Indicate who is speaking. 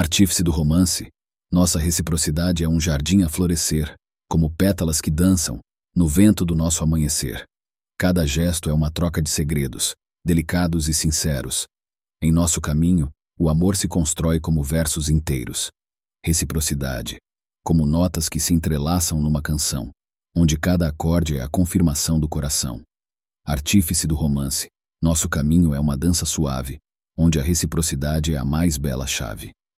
Speaker 1: Artífice do romance, nossa reciprocidade é um jardim a florescer, como pétalas que dançam no vento do nosso amanhecer. Cada gesto é uma troca de segredos, delicados e sinceros. Em nosso caminho, o amor se constrói como versos inteiros. Reciprocidade, como notas que se entrelaçam numa canção, onde cada acorde é a confirmação do coração. Artífice do romance, nosso caminho é uma dança suave, onde a reciprocidade é a mais bela chave.